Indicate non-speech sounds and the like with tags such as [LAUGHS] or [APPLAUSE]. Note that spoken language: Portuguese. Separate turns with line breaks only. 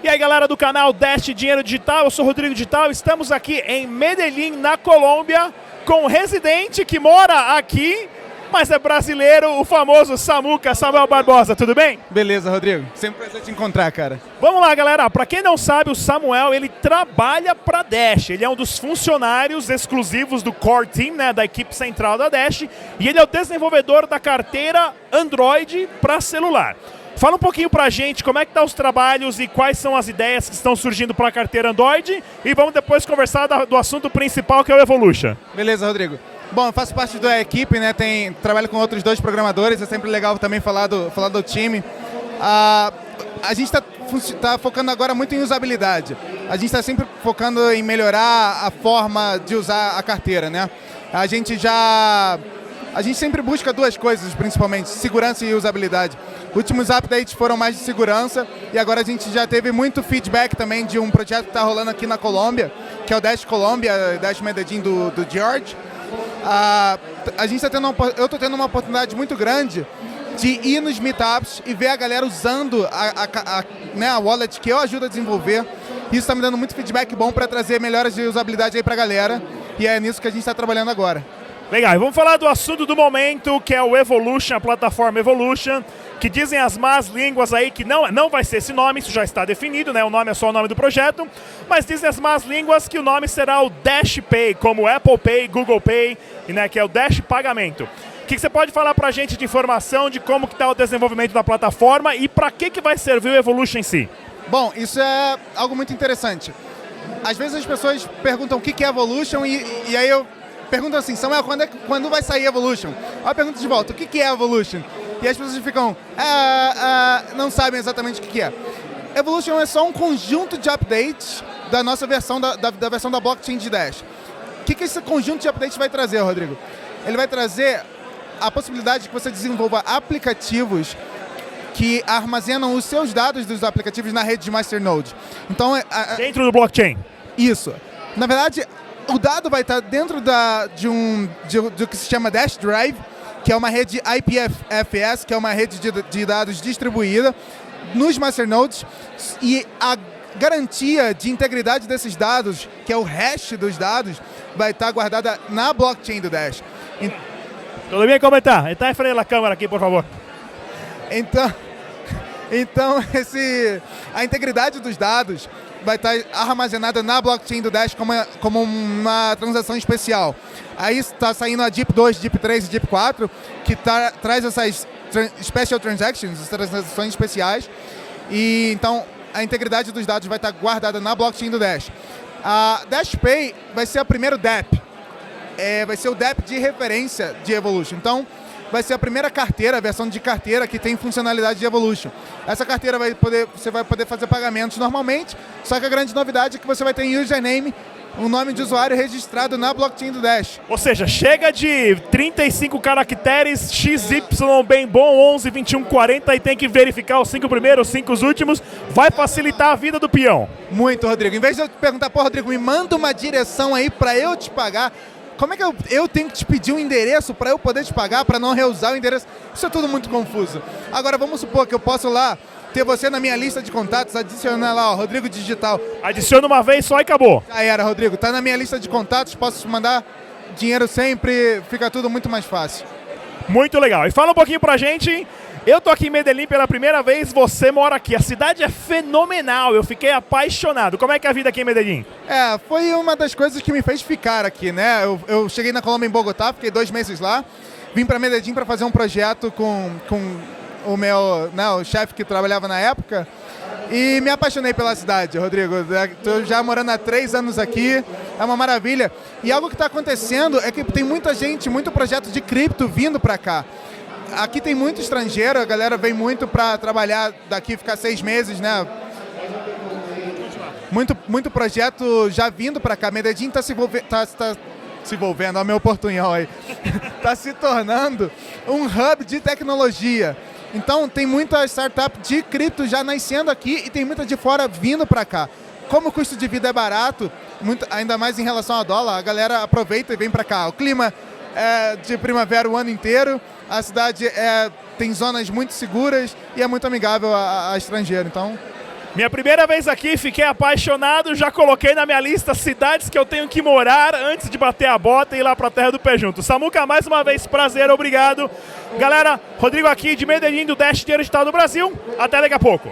E aí, galera do canal Dash Dinheiro Digital, eu sou Rodrigo Digital. Estamos aqui em Medellín, na Colômbia, com um residente que mora aqui, mas é brasileiro, o famoso Samuca, Samuel Barbosa. Tudo bem?
Beleza, Rodrigo. Sempre um prazer te encontrar, cara.
Vamos lá, galera. Para quem não sabe, o Samuel, ele trabalha para Dash. Ele é um dos funcionários exclusivos do core team, né, da equipe central da Dash, e ele é o desenvolvedor da carteira Android para celular. Fala um pouquinho pra gente como é que tá os trabalhos e quais são as ideias que estão surgindo para a carteira Android e vamos depois conversar do assunto principal que é o Evolution.
Beleza, Rodrigo. Bom, eu faço parte da equipe, né? Tem, trabalho com outros dois programadores, é sempre legal também falar do, falar do time. Ah, a gente está tá focando agora muito em usabilidade. A gente está sempre focando em melhorar a forma de usar a carteira, né? A gente já a gente sempre busca duas coisas, principalmente, segurança e usabilidade. Últimos updates foram mais de segurança e agora a gente já teve muito feedback também de um projeto que está rolando aqui na Colômbia, que é o Dash Colômbia, Dash Medellín do, do George. Ah, a gente tá tendo uma, eu estou tendo uma oportunidade muito grande de ir nos meetups e ver a galera usando a, a, a, né, a wallet que eu ajudo a desenvolver. Isso está me dando muito feedback bom para trazer melhoras de usabilidade aí para a galera e é nisso que a gente está trabalhando agora.
Legal, vamos falar do assunto do momento, que é o Evolution, a plataforma Evolution, que dizem as más línguas aí que não, não vai ser esse nome, isso já está definido, né? O nome é só o nome do projeto, mas dizem as más línguas que o nome será o Dash Pay, como Apple Pay, Google Pay, né, que é o Dash Pagamento. O que, que você pode falar para a gente de informação de como está o desenvolvimento da plataforma e para que, que vai servir o Evolution em si?
Bom, isso é algo muito interessante. Às vezes as pessoas perguntam o que é Evolution e, e aí eu perguntam assim, Samuel, quando, é, quando vai sair Evolution? Aí eu pergunto de volta, o que, que é Evolution? E as pessoas ficam, ah, ah, não sabem exatamente o que, que é. Evolution é só um conjunto de updates da nossa versão, da, da, da versão da blockchain de Dash. O que, que esse conjunto de updates vai trazer, Rodrigo? Ele vai trazer a possibilidade de que você desenvolva aplicativos que armazenam os seus dados dos aplicativos na rede de Masternode. Então,
a, a, dentro do blockchain.
Isso. Na verdade, o dado vai estar dentro da, de um de, do que se chama Dash Drive, que é uma rede IPFS, que é uma rede de, de dados distribuída nos masternodes e a garantia de integridade desses dados, que é o hash dos dados, vai estar guardada na blockchain do Dash.
Tudo bem comentar? Está em frente à câmera aqui, por favor.
Então, [LAUGHS] então esse, a integridade dos dados vai estar armazenada na blockchain do Dash como, como uma transação especial. Aí está saindo a DIP 2, DIP 3 e DIP 4, que tá, traz essas special transactions, transações especiais. E então a integridade dos dados vai estar guardada na blockchain do Dash. A Dash Pay vai ser o primeiro DApp. É, vai ser o DApp de referência de Evolution. Então, vai ser a primeira carteira, a versão de carteira que tem funcionalidade de Evolution. Essa carteira vai poder, você vai poder fazer pagamentos normalmente, só que a grande novidade é que você vai ter username, um nome de usuário registrado na blockchain do Dash.
Ou seja, chega de 35 caracteres, XY bem bom, 11, 21, 40 e tem que verificar os cinco primeiros, os cinco últimos, vai facilitar a vida do peão.
Muito, Rodrigo. Em vez de eu te perguntar, pô, Rodrigo, me manda uma direção aí para eu te pagar, como é que eu, eu tenho que te pedir um endereço para eu poder te pagar, para não reusar o endereço? Isso é tudo muito confuso. Agora, vamos supor que eu posso lá ter você na minha lista de contatos, adicionar lá, ó, Rodrigo Digital.
Adiciona uma vez só e acabou.
Já era, Rodrigo. Tá na minha lista de contatos, posso te mandar dinheiro sempre, fica tudo muito mais fácil.
Muito legal. E fala um pouquinho pra gente eu tô aqui em Medellín pela primeira vez, você mora aqui. A cidade é fenomenal, eu fiquei apaixonado. Como é que é a vida aqui em Medellín?
É, foi uma das coisas que me fez ficar aqui, né? Eu, eu cheguei na Colômbia em Bogotá, fiquei dois meses lá. Vim para Medellín para fazer um projeto com, com o meu, né, o chefe que trabalhava na época. E me apaixonei pela cidade, Rodrigo. Estou já morando há três anos aqui, é uma maravilha. E algo que está acontecendo é que tem muita gente, muito projeto de cripto vindo para cá aqui tem muito estrangeiro, a galera vem muito para trabalhar daqui, ficar seis meses, né? Muito, muito projeto já vindo para cá. Medellín está se, tá, tá se envolvendo, olha meu portunhol aí. Está [LAUGHS] se tornando um hub de tecnologia. Então tem muita startup de cripto já nascendo aqui e tem muita de fora vindo para cá. Como o custo de vida é barato, muito, ainda mais em relação ao dólar, a galera aproveita e vem para cá. O clima é de primavera o ano inteiro. A cidade é, tem zonas muito seguras e é muito amigável a, a estrangeiro. Então,
Minha primeira vez aqui, fiquei apaixonado, já coloquei na minha lista cidades que eu tenho que morar antes de bater a bota e ir lá pra terra do pé junto. Samuca, mais uma vez, prazer, obrigado. Galera, Rodrigo aqui de Medellín, do Dash Dinheiro Digital do Brasil. Até daqui a pouco.